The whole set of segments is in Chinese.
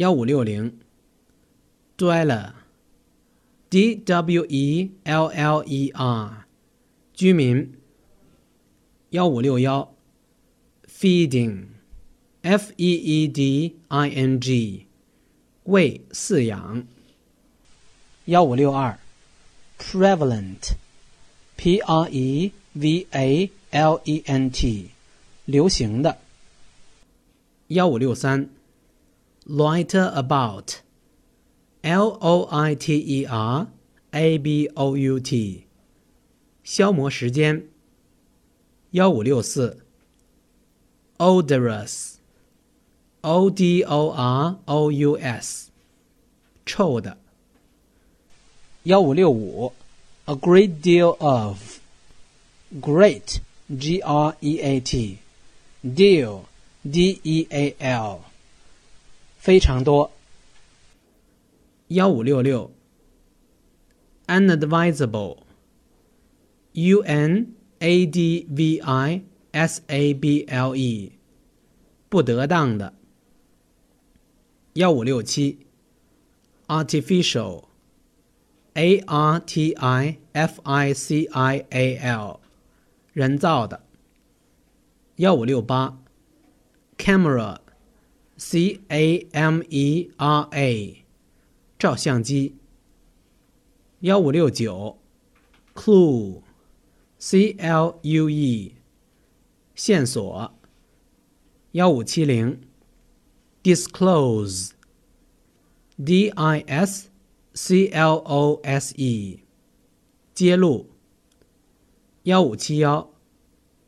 幺五六零，dweller，d w e l l e r，居民。幺五六幺，feeding，f e e d i n g，喂饲养。幺五六二，prevalent，p r e v a l e n t，流行的。幺五六三。loiter about, L O I T E R A B O U T，消磨时间。幺五六四，odorous，O D O R O U S，臭的。幺五六五，a great deal of，great，G R E A T，deal，D E A L。 非常多。幺五六六，unadvisable，U N A D V I S A B L E，不得当的。幺五六七，artificial，A R T I F I C I A L，人造的。幺五六八，camera。C A M E R A，照相机。幺五六九，Clue，C L U E，线索。幺五七零，Disclose，D I S C L O S E，揭露。幺五七幺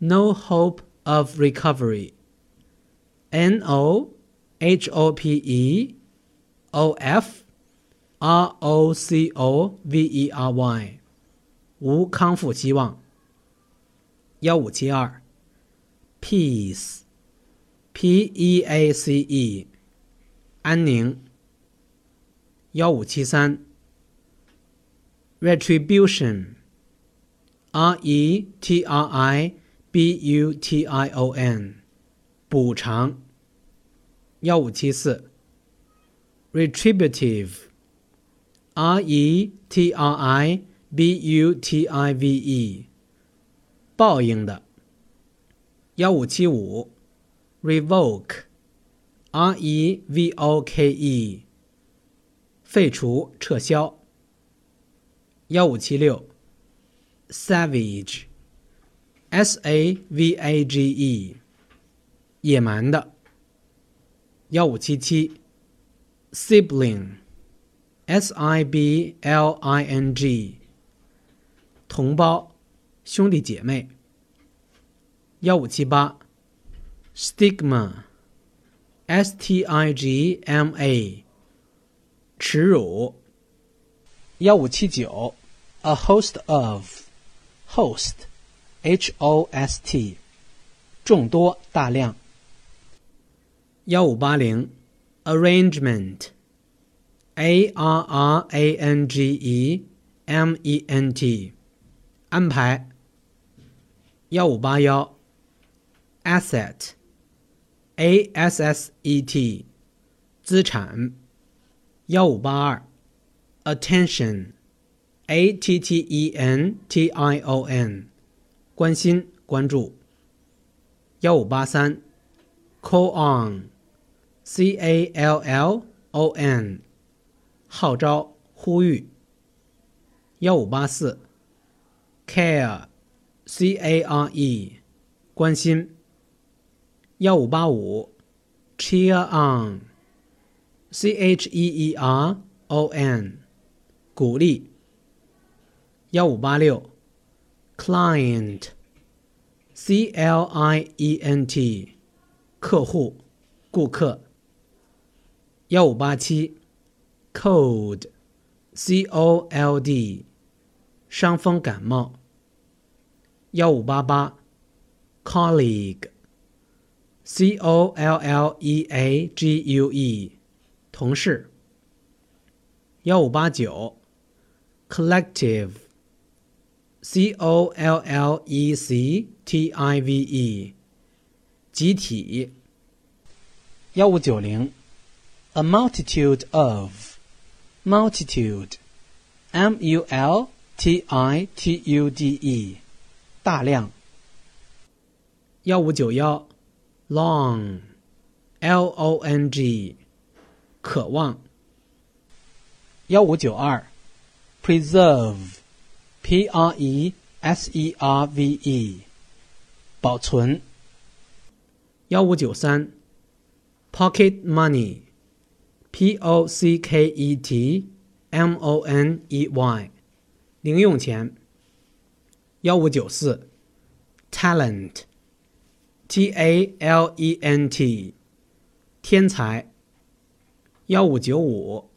，No hope of recovery，N O。H O P E O F R O C O V E R Y，无康复希望。幺五七二，Peace，P E A C E，安宁。幺五七三，Retribution，R E T R I B U T I O N，补偿。 幺五七四，retributive，r e t r i b u t i v e，报应的。幺五七五，revoke，r e v o k e，废除、撤销。幺五七六，savage，s a v a g e，野蛮的。幺五七七，sibling，s i b l i n g，同胞，兄弟姐妹。幺五七八，stigma，s t i g m a，耻辱。幺五七九，a host of，host，h o s t，众多大量。幺五八零，arrangement，a r r a n g e m e n t，安排。幺五八幺，asset，a s s e t，资产。幺五八二，attention，a t t e n t i o n，关心关注。幺五八三，call on。C A L L O N，号召、呼吁。幺五八四，Care，C A R E，关心。幺五八五，Cheer on，C H E E R O N，鼓励。幺五八六，Client，C L I E N T，客户、顾客。幺五八七，cold，c o l d，伤风感冒。幺五八八，colleague，c o l l e a g u e，同事。幺五八九，collective，c o l l e c t i v e，集体。幺五九零。A multitude of multitude M U L T I T U D E 大量。幺五九幺 long L O N G 渴望。幺五九二 preserve P R E S E R V E 保存。幺五九三，pocket Pocket money，零用钱。幺五九四，talent，t a l e n t，天才。幺五九五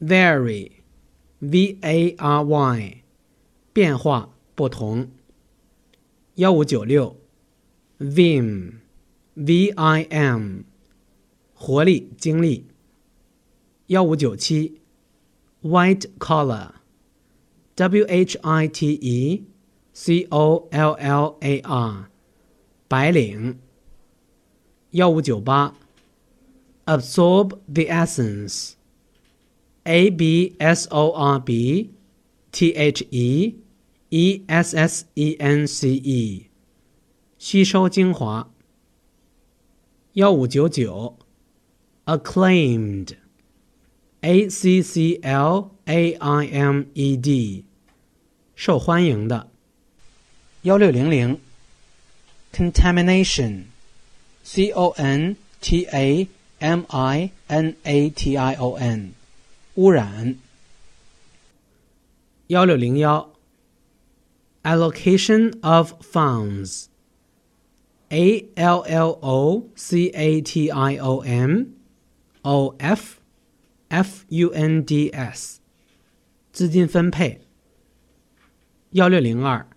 ，vary，v a r y，变化不同。幺五九六，vim。Vim，活力精力。幺五九七，White collar，W H I T E C O L L A R，白领。幺五九八，Absorb the essence，A B S O R B T H E E S S E N C E，吸收精华。幺五九九 ，acclaimed，a c c l a i m e d，受欢迎的。幺六零零，contamination，c o n t a m i n a t i o n，污染。幺六零幺，allocation of funds。A L L O C A T I O M O F F U N D S，资金分配。幺六零二，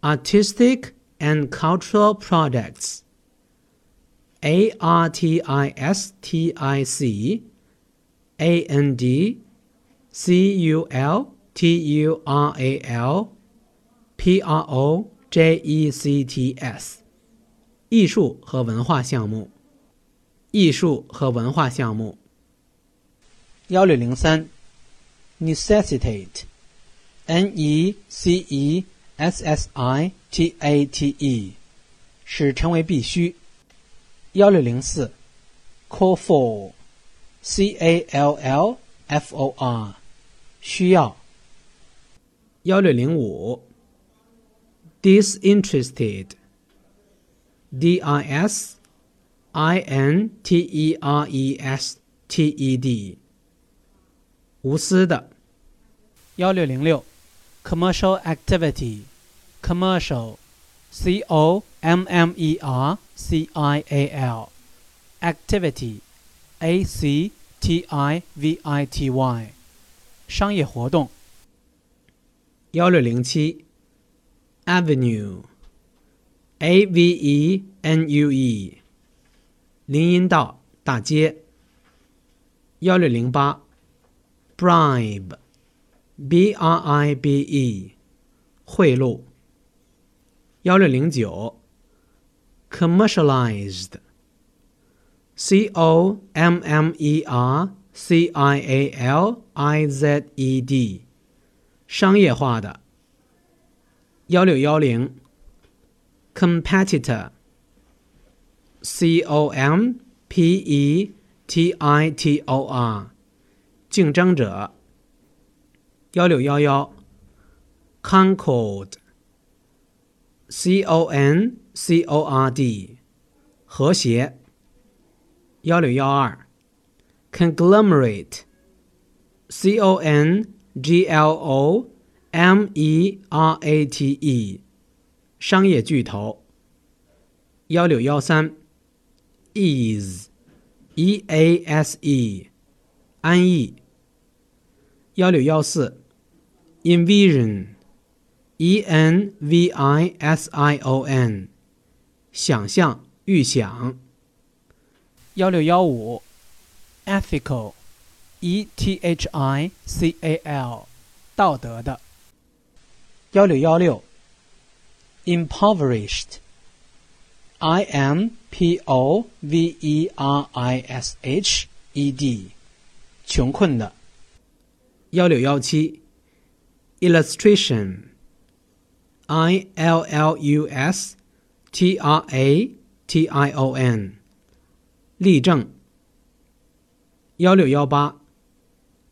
Artistic and Cultural Projects。A R T I S T I C A N D C U L T U R A L P R O J E C T S。艺术和文化项目，艺术和文化项目。 幺六零三，necessitate，n e c e s s i t a t e，使成为必须。幺六零四，call for，c a l l f o r，需要。幺六零五，disinterested。D I S I N T E R E S T E D， 无私的。幺六零六，commercial activity，commercial，C O M M E R C I A L，activity，A C T I V I T Y，商业活动。幺六零七，avenue。A V E N U E，林荫道大街。幺六零八，Bribe，B R I B E，贿赂。幺六零九，Commercialized，C O M M E R C I A L I Z E D，商业化的。幺六幺零。competitor C O M P E T I T O R 竞争者幺六幺幺 Concord C O N C O R D 和谐幺六幺二 Conglomerate C O N G L O M E R A T E 商业巨头。幺六幺三，ease，e a s e，安逸。幺六幺四，envision，e n v i s i o n，想象、预想。幺六幺五，ethical，e t h i c a l，道德的。幺六幺六。impoverished. I M P O V E R I S H，ed，穷困的。幺六幺七，illustration，i l l u s t r a t i o n，例证。幺六幺八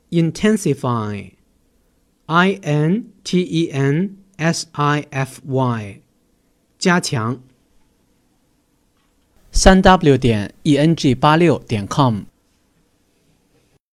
，intensify，i n t e n s i f y，加强。三 w 点 e n g 八六点 com。